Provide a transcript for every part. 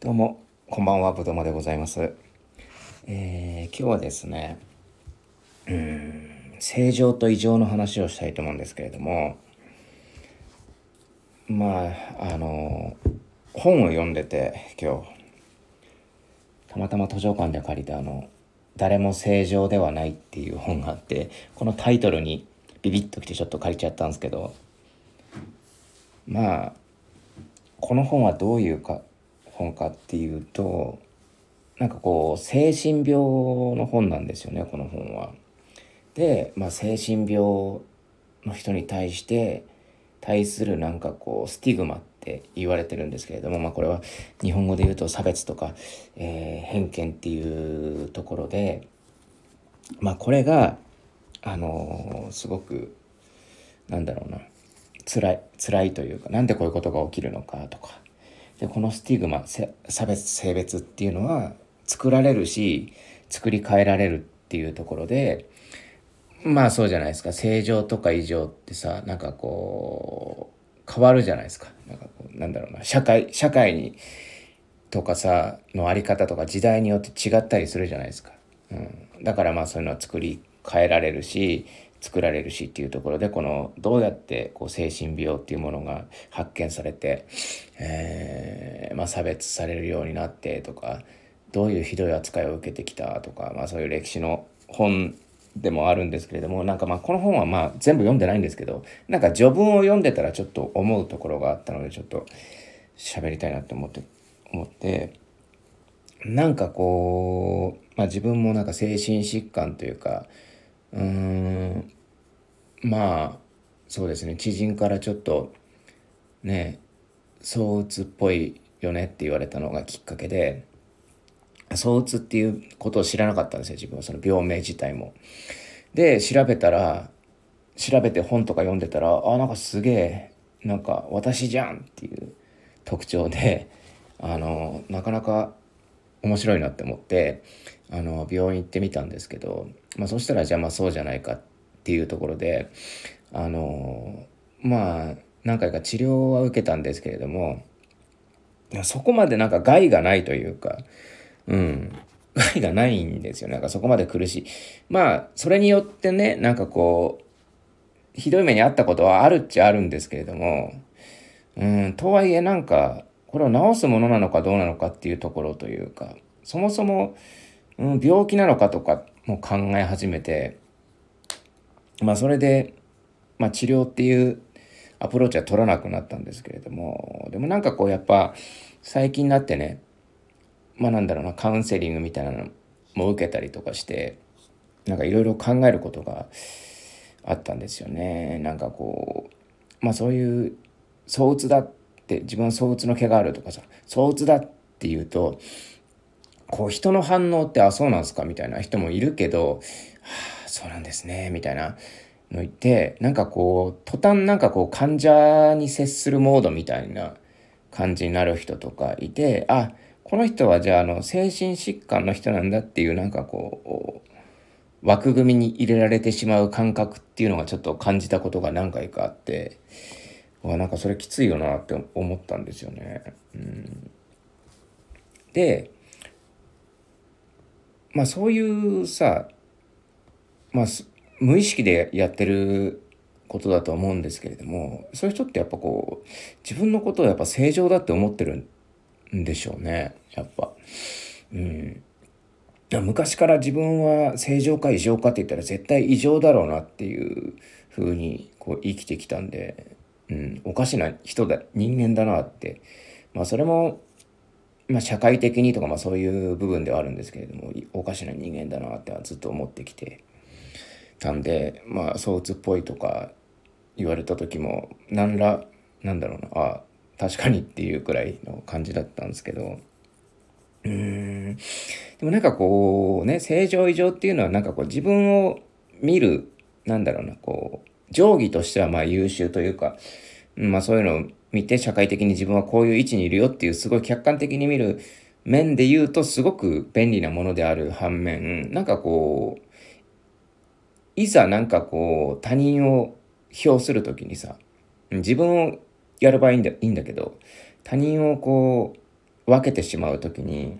どうも、こんばんは、ぶどまでございます。えー、今日はですね、うん、正常と異常の話をしたいと思うんですけれども、まあ、あの、本を読んでて、今日、たまたま図書館で借りたあの、誰も正常ではないっていう本があって、このタイトルにビビッときてちょっと借りちゃったんですけど、まあ、この本はどういうか本かっていうとなんかこう精神病の本なんですよねこの本は。で、まあ、精神病の人に対して対するなんかこうスティグマって言われてるんですけれども、まあ、これは日本語で言うと差別とか、えー、偏見っていうところで、まあ、これがあのー、すごくなんだろうな辛い辛いというかなんでこういうことが起きるのかとかでこのスティグマ差別性別っていうのは作られるし作り変えられるっていうところでまあそうじゃないですか。正常とか異常ってさなんかこう変わるじゃないですか。なんかこうなんだろうな。社会社会にとかさのあり方とか時代によって違ったりするじゃないですか、うん、だからまあそういうのは作り変えられるし作られるしっていうところでこのどうやってこう精神病っていうものが発見されて、えー、まあ、差別されるようになってとかどういうひどい扱いを受けてきたとか、まあ、そういう歴史の本でもあるんですけれどもなんかまあこの本はまあ全部読んでないんですけどなんか序文を読んでたらちょっと思うところがあったのでちょっと喋りたいなって思って思ってなんかこう、まあ、自分もなんか精神疾患というかうーん。まあそうですね。知人からちょっとね躁うつっぽいよねって言われたのがきっかけで躁うつっていうことを知らなかったんですよ自分は。その病名自体も。で調べたら調べて本とか読んでたらあなんかすげえなんか私じゃんっていう特徴であのなかなか面白いなって思ってあの病院行ってみたんですけど、まあ、そしたらじゃあまあそうじゃないかっていうところであのまあ何回か治療は受けたんですけれどもそこまでなんか害がないというかうん。害がないんですよ。なんかそこまで苦しい。まあそれによってねなんかこうひどい目に遭ったことはあるっちゃあるんですけれどもうんとはいえなんかこれを治すものなのかどうなのかっていうところというかそもそもうん、病気なのかとかも考え始めて、まあそれで、まあ治療っていうアプローチは取らなくなったんですけれども、でもなんかこうやっぱ最近になってね、まあなんだろうな、カウンセリングみたいなのも受けたりとかして、なんかいろいろ考えることがあったんですよね。なんかこう、まあそういう躁うつだって、自分は躁うつの毛があるとかさ、躁うつだっていうと、こう人の反応ってあそうなんですか？みたいな人もいるけど、はあ、そうなんですねみたいなの言ってなんかこう途端なんかこう患者に接するモードみたいな感じになる人とかいてあこの人はじゃああの精神疾患の人なんだっていうなんかこう枠組みに入れられてしまう感覚っていうのがちょっと感じたことが何回かあってわなんかそれきついよなって思ったんですよね。うん、でまあそういうさ、まあ無意識でやってることだと思うんですけれども、そういう人ってやっぱこう、自分のことをやっぱ正常だって思ってるんでしょうね、やっぱ。うん。昔から自分は正常か異常かって言ったら絶対異常だろうなっていう風にこう生きてきたんで、うん、おかしな人だ、人間だなって。まあそれもまあ、社会的にとか、まあ、そういう部分ではあるんですけれどもおかしな人間だなってはずっと思ってきて。たんでまあ躁うつっぽいとか言われた時も何らなんだろうなあ確かにっていうくらいの感じだったんですけど。うーん。でもなんかこうね正常異常っていうのはなんかこう自分を見るなんだろうなこう定規としてはまあ優秀というかまあそういうのを見て社会的に自分はこういう位置にいるよっていうすごい客観的に見る面で言うとすごく便利なものである反面なんかこういざなんかこう他人を評する時にさ自分をやる場合いいんだいいんだけど他人をこう分けてしまう時に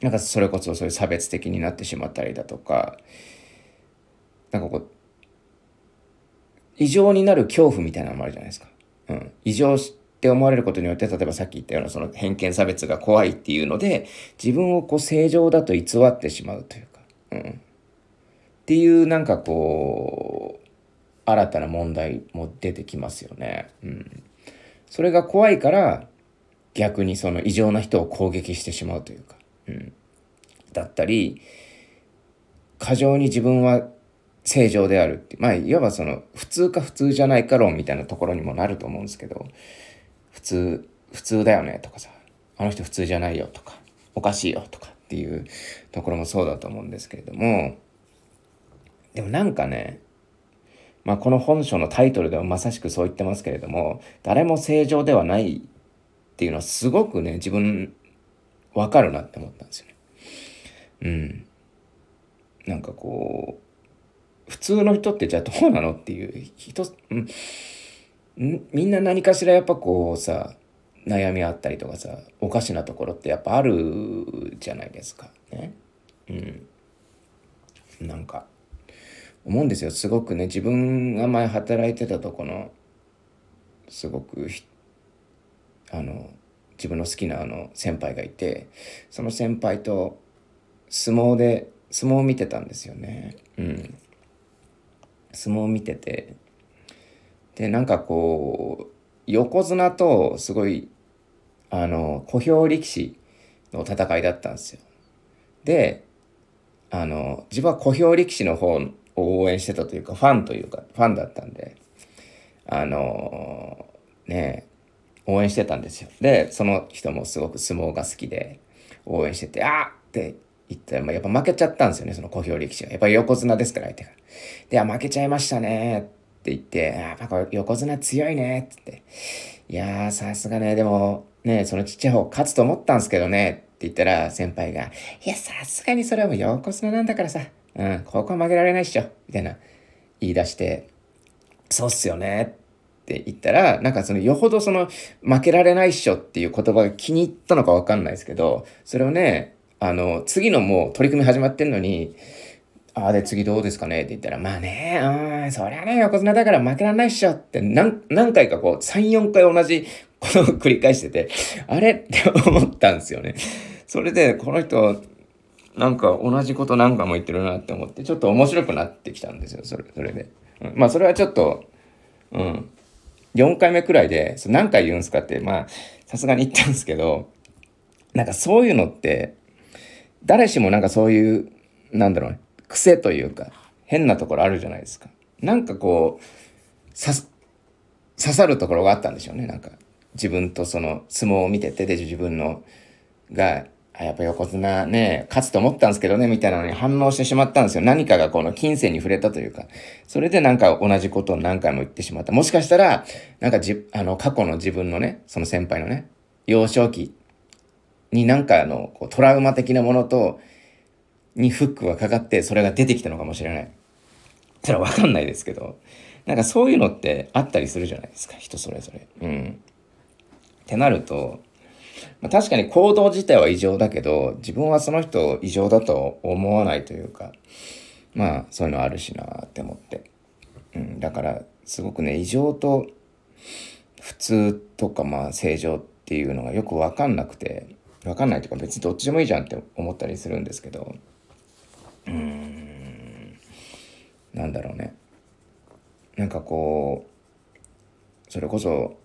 なんかそれこそそういう差別的になってしまったりだとかなんかこう異常になる恐怖みたいなのもあるじゃないですか。うん、異常って思われることによって例えばさっき言ったようなその偏見差別が怖いっていうので自分をこう正常だと偽ってしまうというか、うん、っていうなんかこう新たな問題も出てきますよね。うん、それが怖いから逆にその異常な人を攻撃してしまうというか、うん、だったり過剰に自分は正常であるってまあいわばその普通か普通じゃないか論みたいなところにもなると思うんですけど普通普通だよねとかさあの人普通じゃないよとかおかしいよとかっていうところもそうだと思うんですけれどもでもなんかねまあこの本書のタイトルではまさしくそう言ってますけれども誰も正常ではないっていうのはすごくね自分わかるなって思ったんですよね。うん。なんかこう普通の人ってじゃあどうなのっていう人、うん、みんな何かしらやっぱこうさ悩みあったりとかさおかしなところってやっぱあるじゃないですかね。うん。なんか思うんですよすごくね自分が前働いてたとこのすごくあの自分の好きなあの先輩がいてその先輩と相撲で相撲を見てたんですよね。うん、相撲を見ててでなんかこう横綱とすごいあの小兵力士の戦いだったんですよ。であの自分は小兵力士の方を応援してたというかファンというかファンだったんであのね応援してたんですよ。でその人もすごく相撲が好きで応援してて「あっ!」って言ったら、まあ、やっぱ負けちゃったんですよねその小兵力士が。やっぱり横綱ですから相手が。で、あ、負けちゃいましたねって言って、やっぱ横綱強いねってって、いやー、さすがね、でも、ね、そのちっちゃい方勝つと思ったんですけどねって言ったら、先輩が、いや、さすがにそれはもう横綱なんだからさ、うん、ここは負けられないっしょ、みたいな言い出して、そうっすよねって言ったら、なんかそのよほどその負けられないっしょっていう言葉が気に入ったのかわかんないですけど、それをね、あの、次のもう取り組み始まってんのに、ああ、で、次どうですかね？って言ったら、まあね、うん、そりゃね、横綱だから負けらんないっしょって何、何回かこう、3、4回同じことを繰り返してて、あれ？って思ったんですよね。それで、この人、なんか同じこと何回も言ってるなって思って、ちょっと面白くなってきたんですよ、それ、それで。うん、まあ、それはちょっと、うん、4回目くらいで、何回言うんすかって、まあ、さすがに言ったんですけど、なんかそういうのって、誰しもなんかそういう、なんだろうね、癖というか、変なところあるじゃないですか。なんかこう、刺さるところがあったんでしょうね、なんか。自分とその相撲を見てて、で、自分の、が、あ、やっぱ横綱ね、勝つと思ったんですけどね、みたいなのに反応してしまったんですよ。何かがこの金銭に触れたというか、それでなんか同じことを何回も言ってしまった。もしかしたら、なんかじ、あの、過去の自分のね、その先輩のね、幼少期になんかあの、こうトラウマ的なものと、にフックがかかってそれが出てきたのかもしれない。それはわかんないですけど、なんかそういうのってあったりするじゃないですか、人それぞれ。うん。ってなると、まあ、確かに行動自体は異常だけど、自分はその人異常だと思わないというか、まあそういうのあるしなって思って。うん、だからすごくね、異常と普通とかまあ正常っていうのがよくわかんなくて、わかんないとか別にどっちでもいいじゃんって思ったりするんですけど。うーん。なんだろうね。なんかこうそれこそ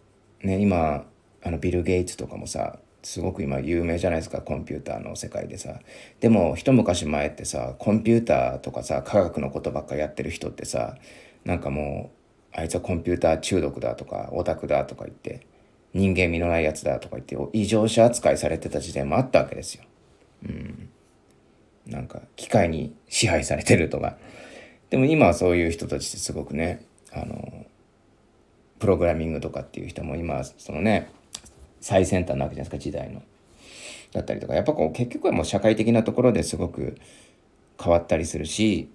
ね今あのビル・ゲイツとかもさすごく今有名じゃないですかコンピューターの世界でさ。でも一昔前ってさコンピューターとかさ科学のことばっかやってる人ってさなんかもうあいつはコンピューター中毒だとかオタクだとか言って人間味のないやつだとか言って異常者扱いされてた時代もあったわけですよ。うん。なんか機械に支配されてるとか。でも今はそういう人たちってすごくね、あの、プログラミングとかっていう人も今、そのね、最先端なわけじゃないですか、時代の。だったりとか、やっぱこう結局はもう社会的なところですごく変わったりするし、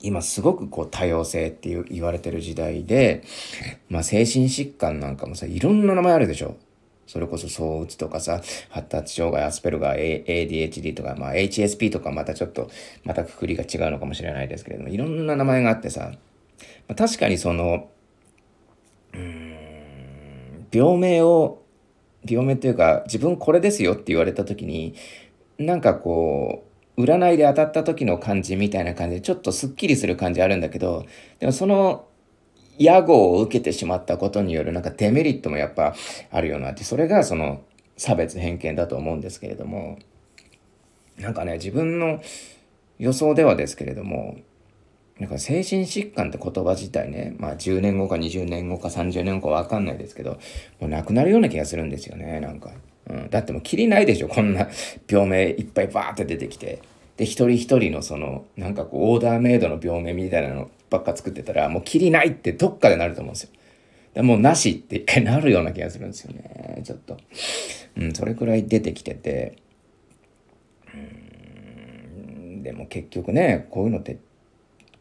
今すごくこう多様性っていう言われてる時代で、まあ精神疾患なんかもさ、いろんな名前あるでしょ。それこそ躁うつとかさ、発達障害、アスペルガー、ADHD とか、まあ HSP とかまたちょっと、またくくりが違うのかもしれないですけれども、いろんな名前があってさ、まあ、確かにその、うん、病名を、病名というか、自分これですよって言われた時に、なんかこう、占いで当たった時の感じみたいな感じで、ちょっとスッキリする感じあるんだけど、でもその屋号を受けてしまったことによるなんかデメリットもやっぱあるようなって、それがその差別偏見だと思うんですけれども、なんかね、自分の予想ではですけれども、なんか精神疾患って言葉自体ね、まあ10年後か20年後か30年後かわかんないですけど、もうなくなるような気がするんですよね、なんか。うん、だってもうきりないでしょ、こんな病名いっぱいバーって出てきて。で、一人一人のその、なんかこう、オーダーメイドの病名みたいなのばっか作ってたら、もうきりないってどっかでなると思うんですよ。でもうなしって一回なるような気がするんですよね。ちょっと。うん、それくらい出てきてて。うん、でも結局ね、こういうのって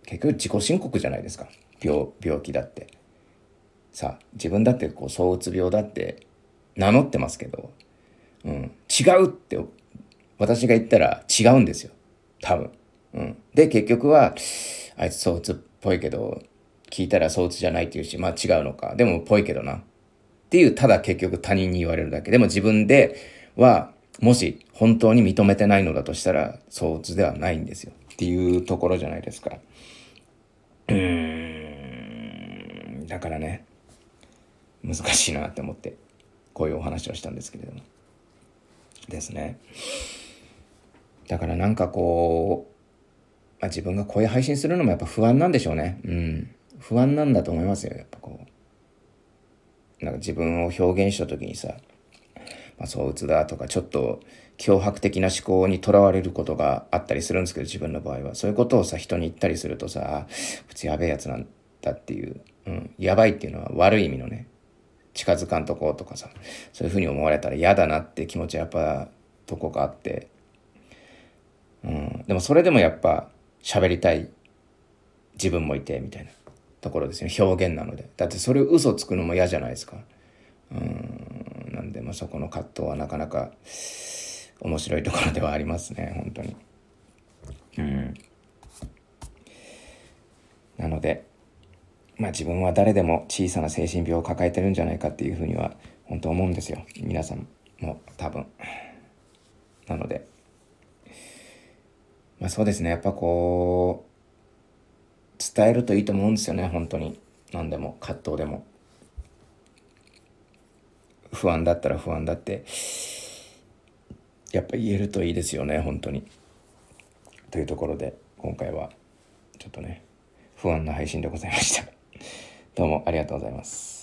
結局自己申告じゃないですか。病、病気だって。さあ、自分だってこう、躁うつ病だって名乗ってますけど、うん、違うって私が言ったら違うんですよ。多分。うん。で、結局は、あいつ躁うつっぽいけど、聞いたら躁うつじゃないっていうし、まあ違うのか。でもぽいけどな。っていう、ただ結局他人に言われるだけ。でも自分では、もし本当に認めてないのだとしたら、躁うつではないんですよ。っていうところじゃないですか。うーん。だからね、難しいなって思って、こういうお話をしたんですけれども。ですね。だからなんかこう、まあ、自分がこういう配信するのもやっぱ不安なんでしょうね。うん。不安なんだと思いますよ。やっぱこう。なんか自分を表現した時にさ、まあ、躁うつだとか、ちょっと脅迫的な思考にとらわれることがあったりするんですけど、自分の場合は。そういうことをさ、人に言ったりするとさ、普通やべえやつなんだっていう、うん、やばいっていうのは悪い意味のね、近づかんとことかさ、そういうふうに思われたら嫌だなって気持ちはやっぱ、とこがあって、うん、でもそれでもやっぱ、喋りたい自分もいてみたいなところですね。表現なので。だってそれ嘘つくのも嫌じゃないですか。うん。なんでまあそこの葛藤はなかなか面白いところではありますね。本当に。うん。なのでまあ自分は誰でも小さな精神病を抱えてるんじゃないかっていうふうには本当思うんですよ皆さんも多分なのでまあそうですね、やっぱこう、伝えるといいと思うんですよね、本当に。何でも、葛藤でも。不安だったら不安だって、やっぱ言えるといいですよね、本当に。というところで、今回は、ちょっとね、不安な配信でございました。どうもありがとうございます。